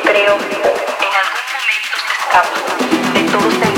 creo que en algún momento se escapa de todos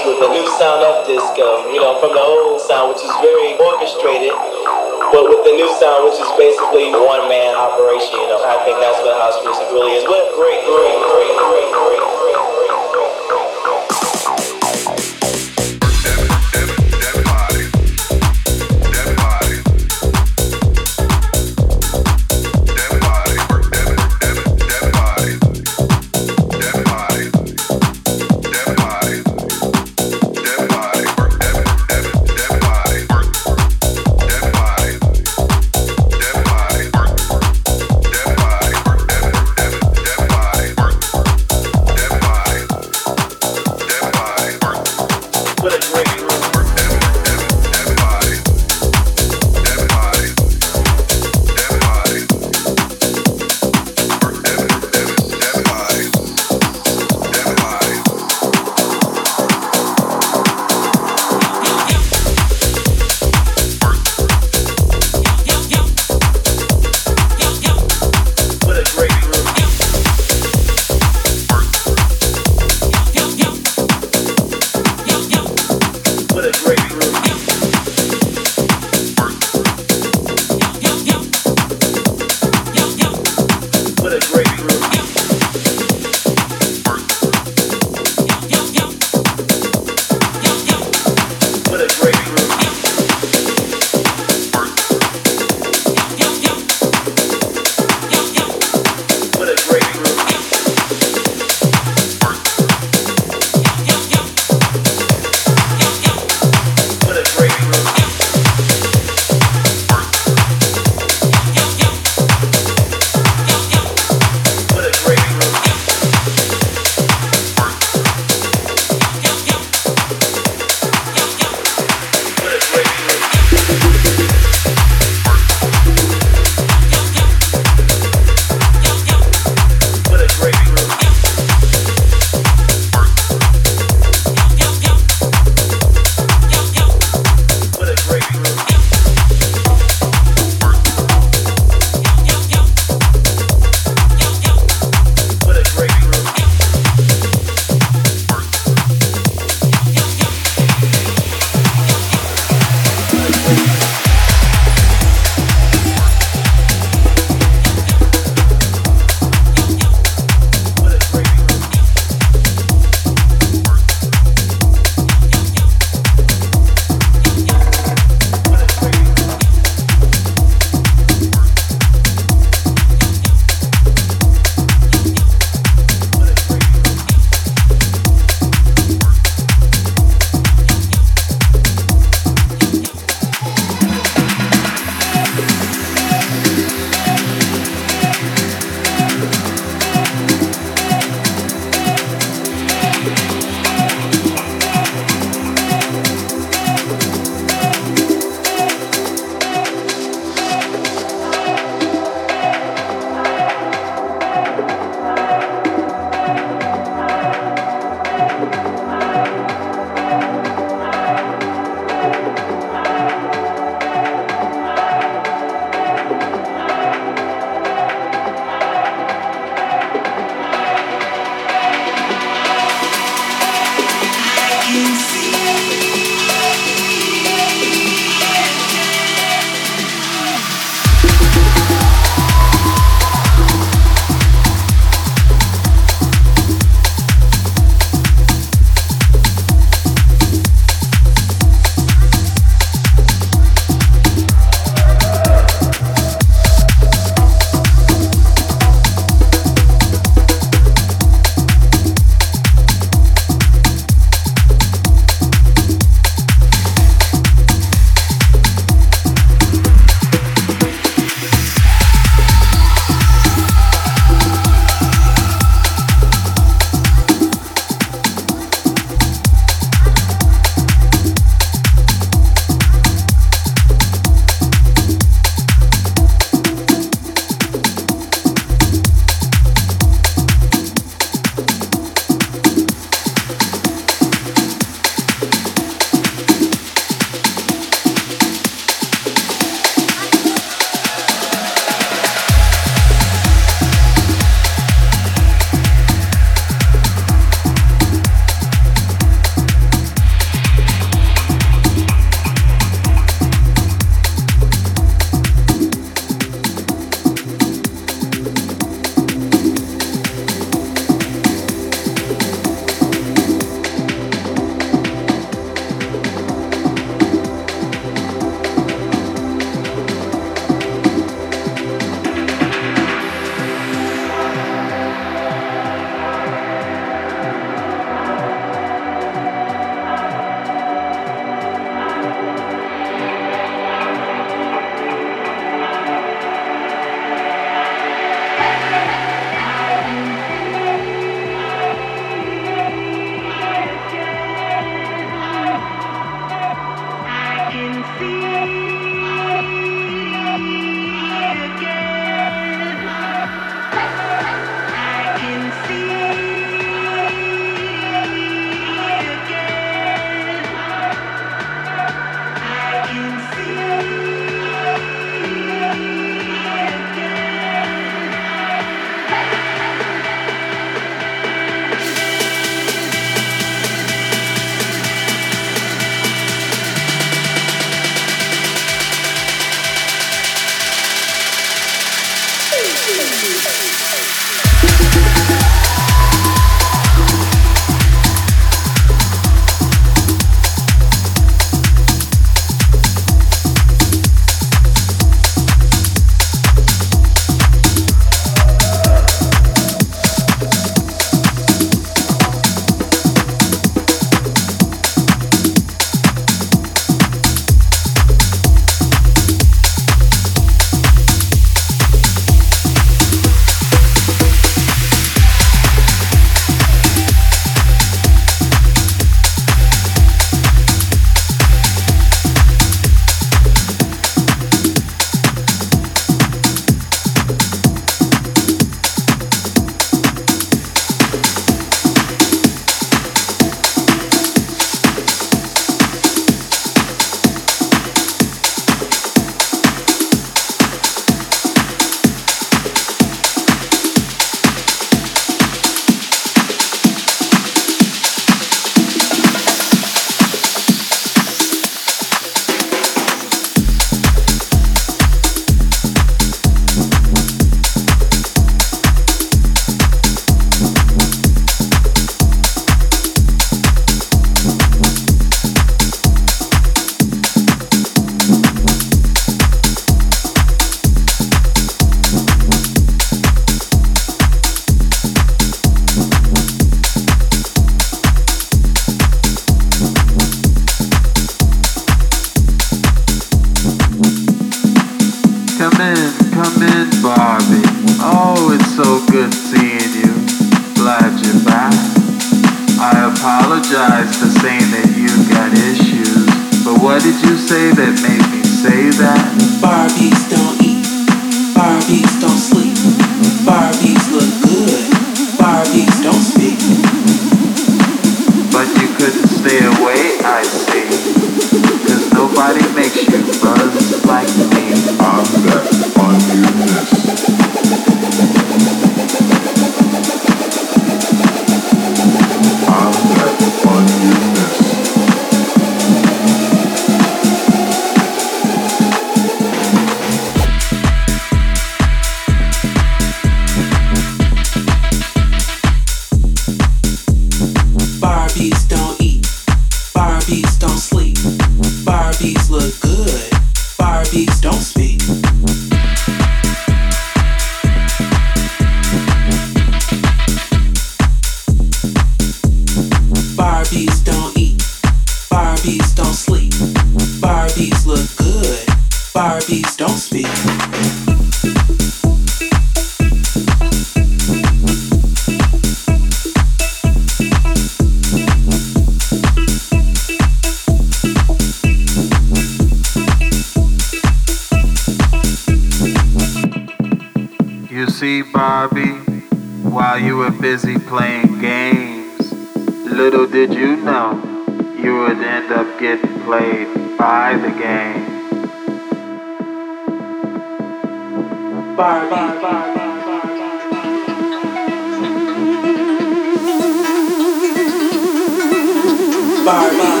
Bye.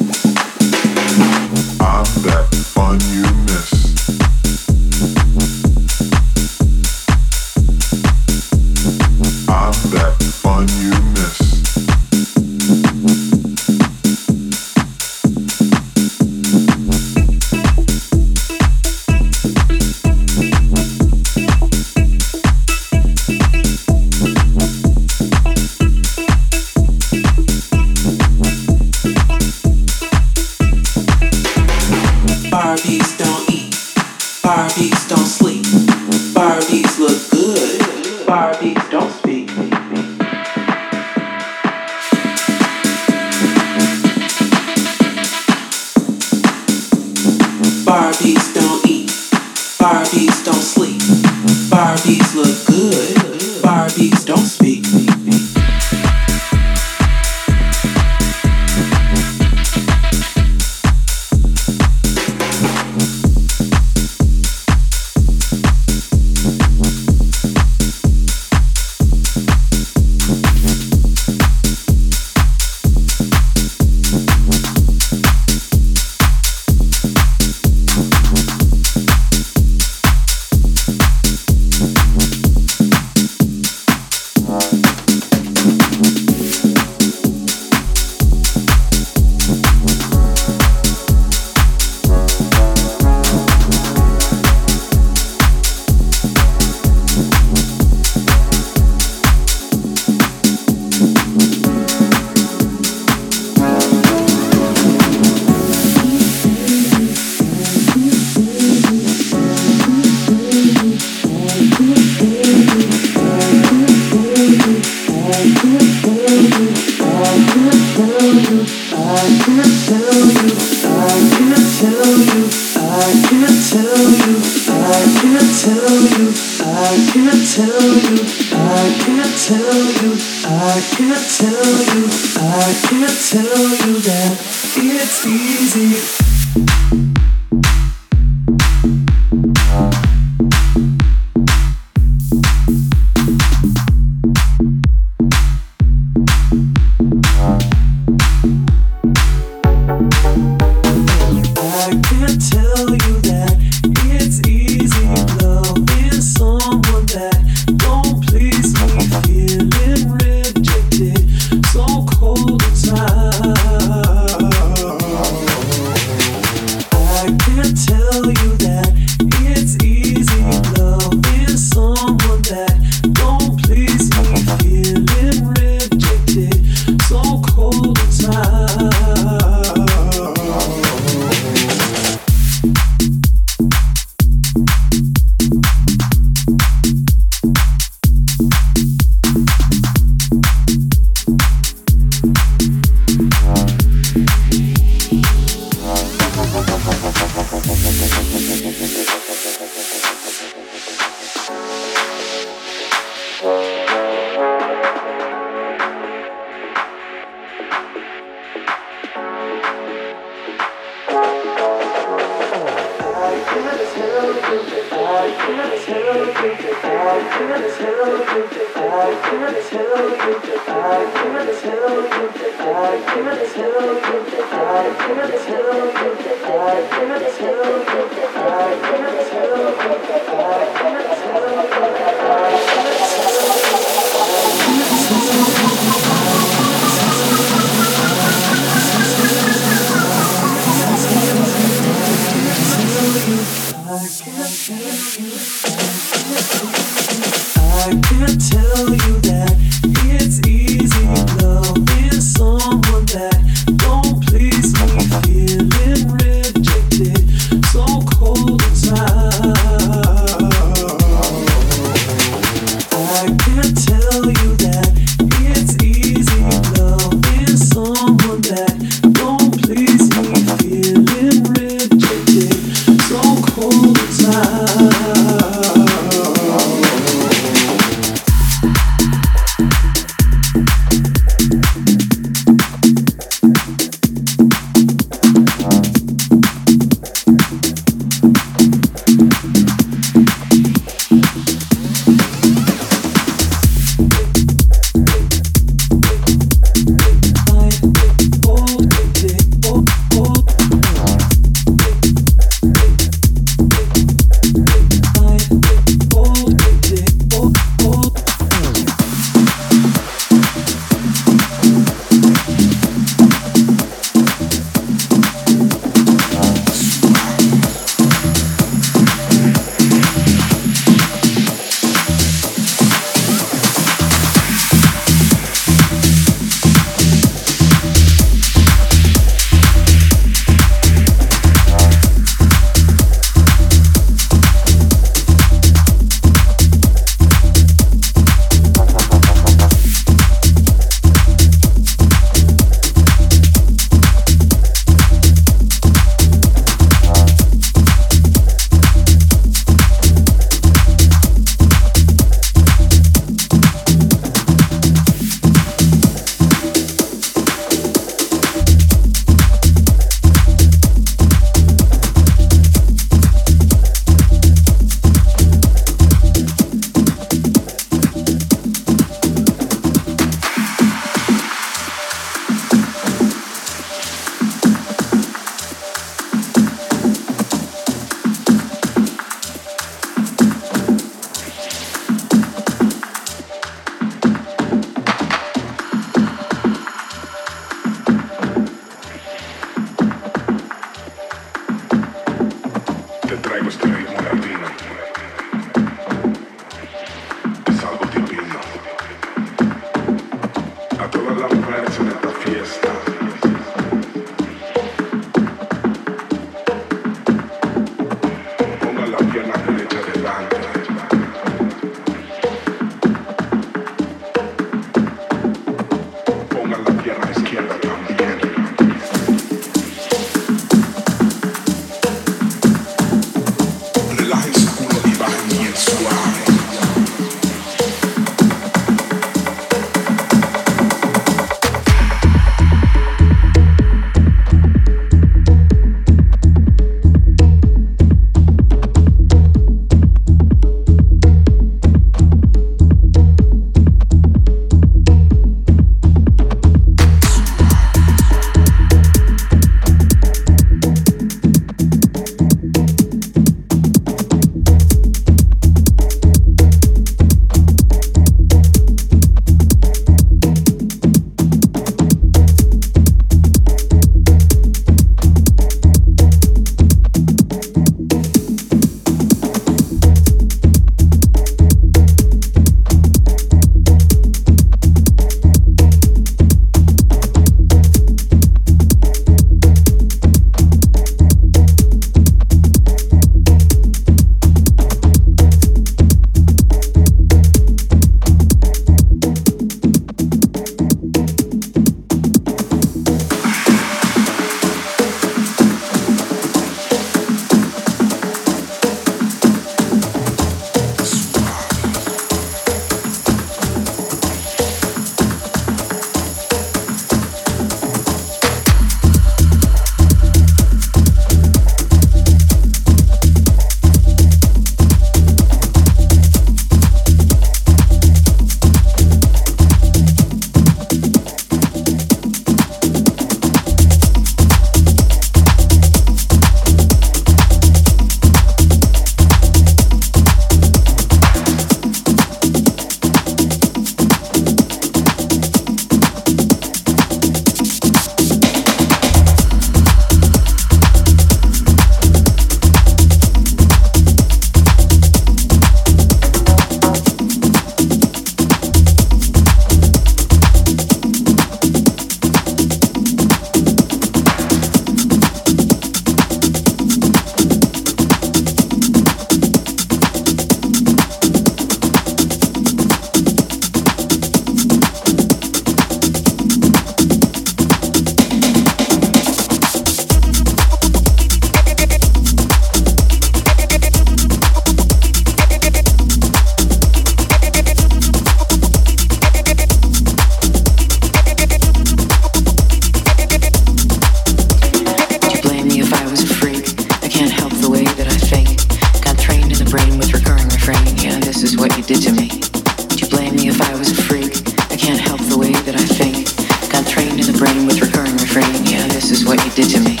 the brain with recurring refrain. Yeah, this is what you did to me.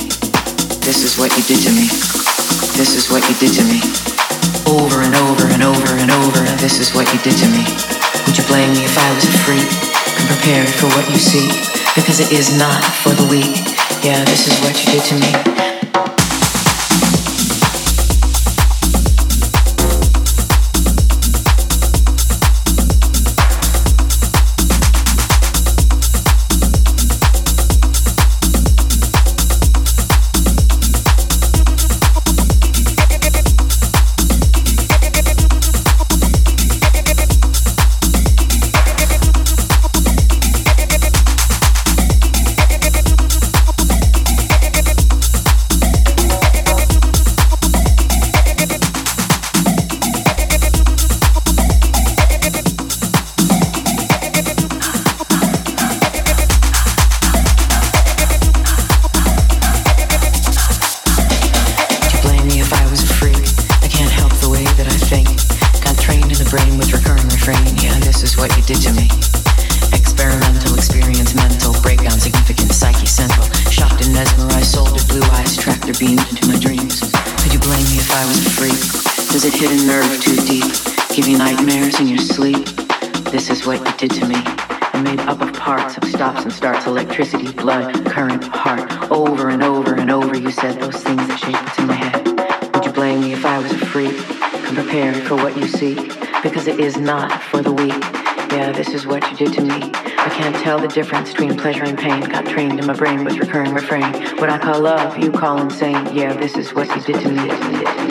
This is what you did to me. This is what you did to me. Over and over and over and over. This is what you did to me. Would you blame me if I was a freak? Come prepared for what you see, because it is not for the weak. Yeah, this is what you did to me. The difference between pleasure and pain. Got trained in my brain with recurring refrain. What I call love, you call insane. Yeah, this is what you did to me.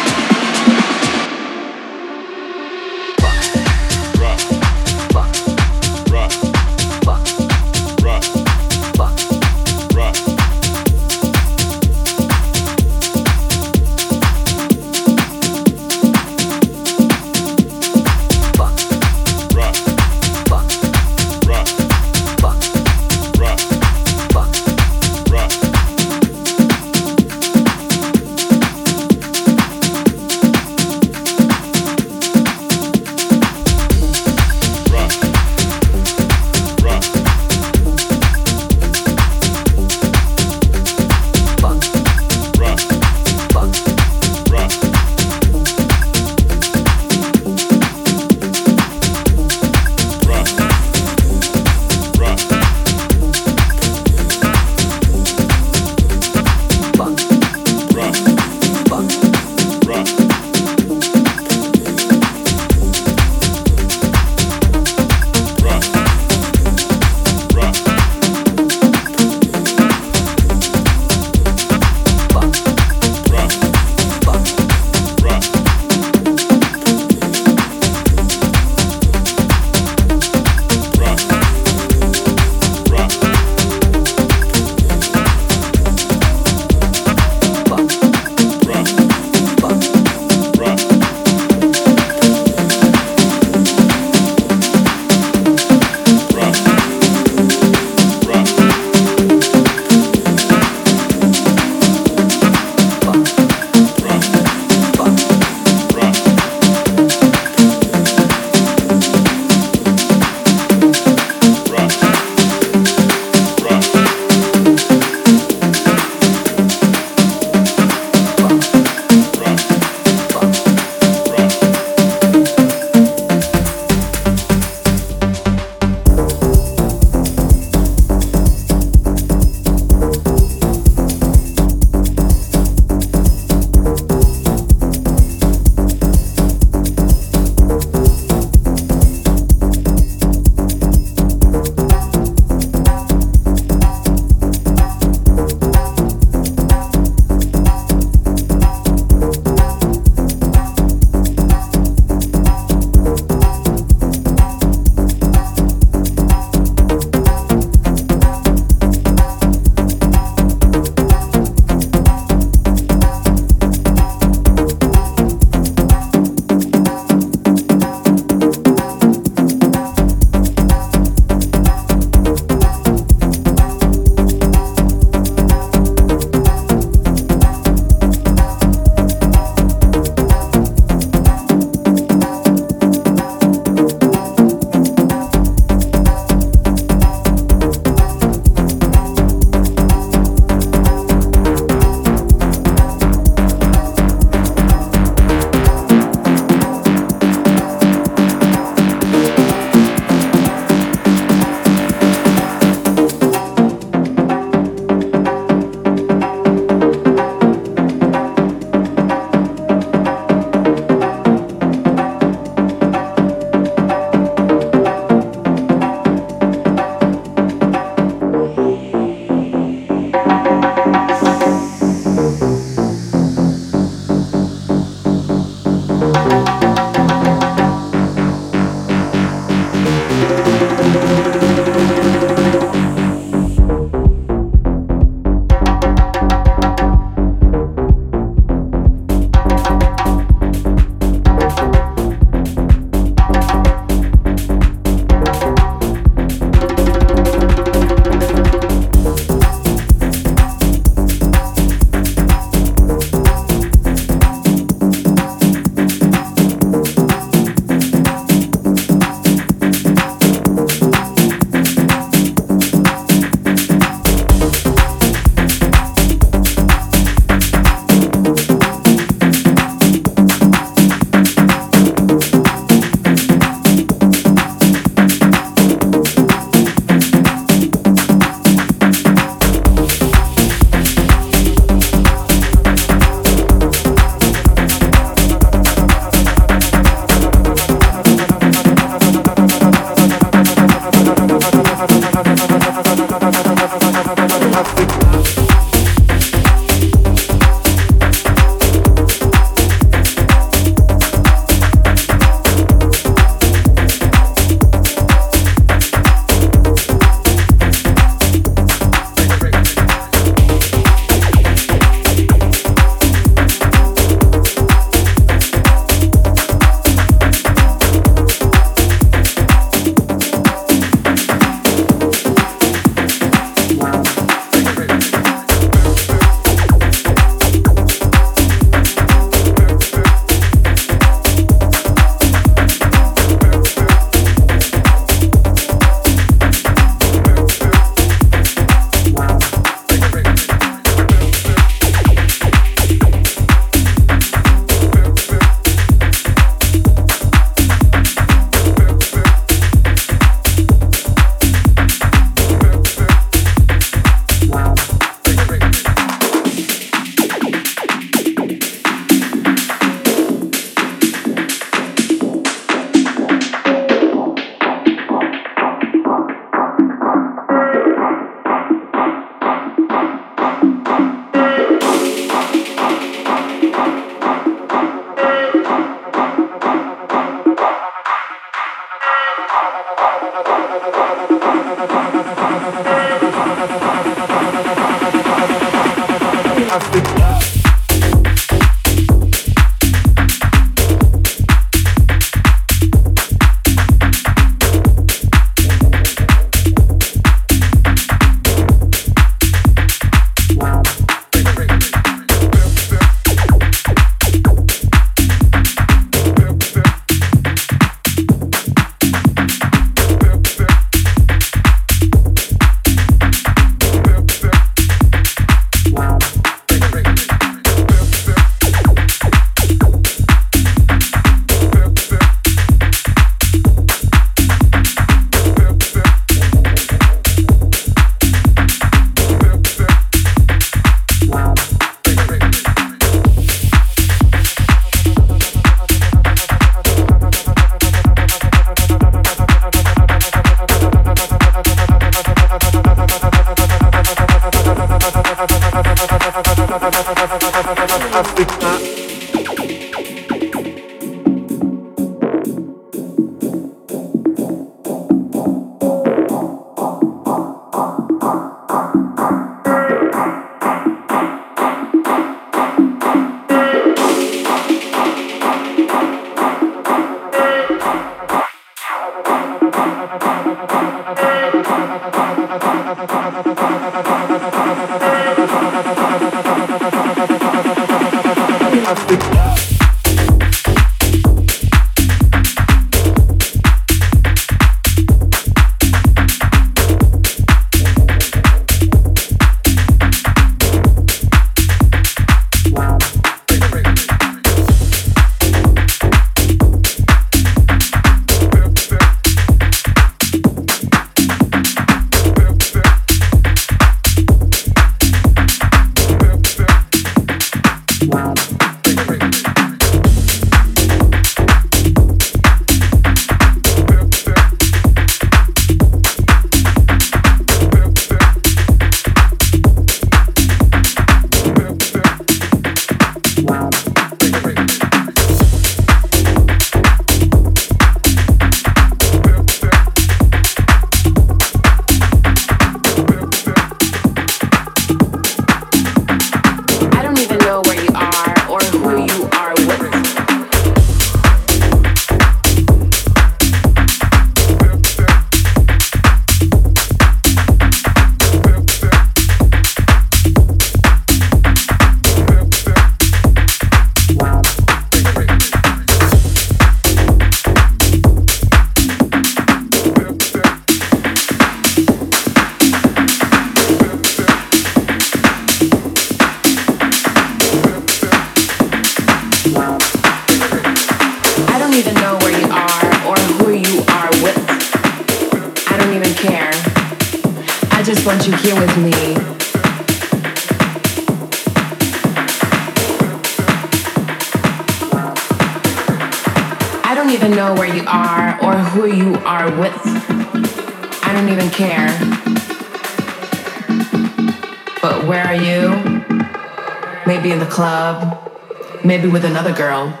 With another girl.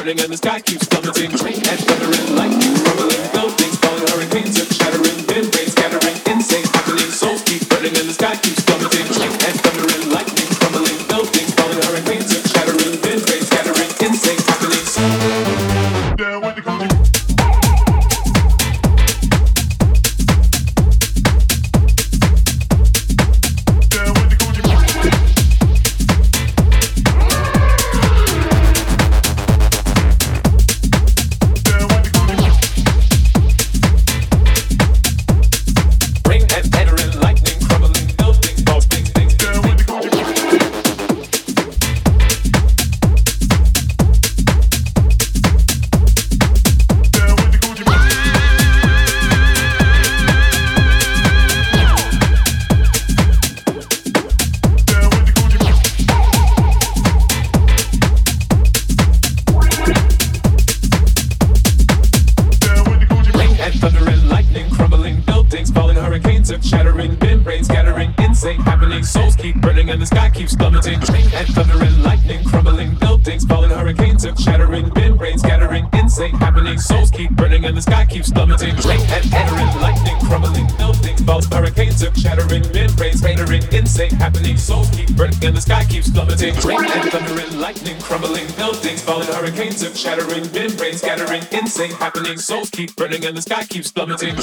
burning and the sky keeps plummeting and thundering. scattering, membrane scattering, insane happening, souls keep burning and the sky keeps plummeting.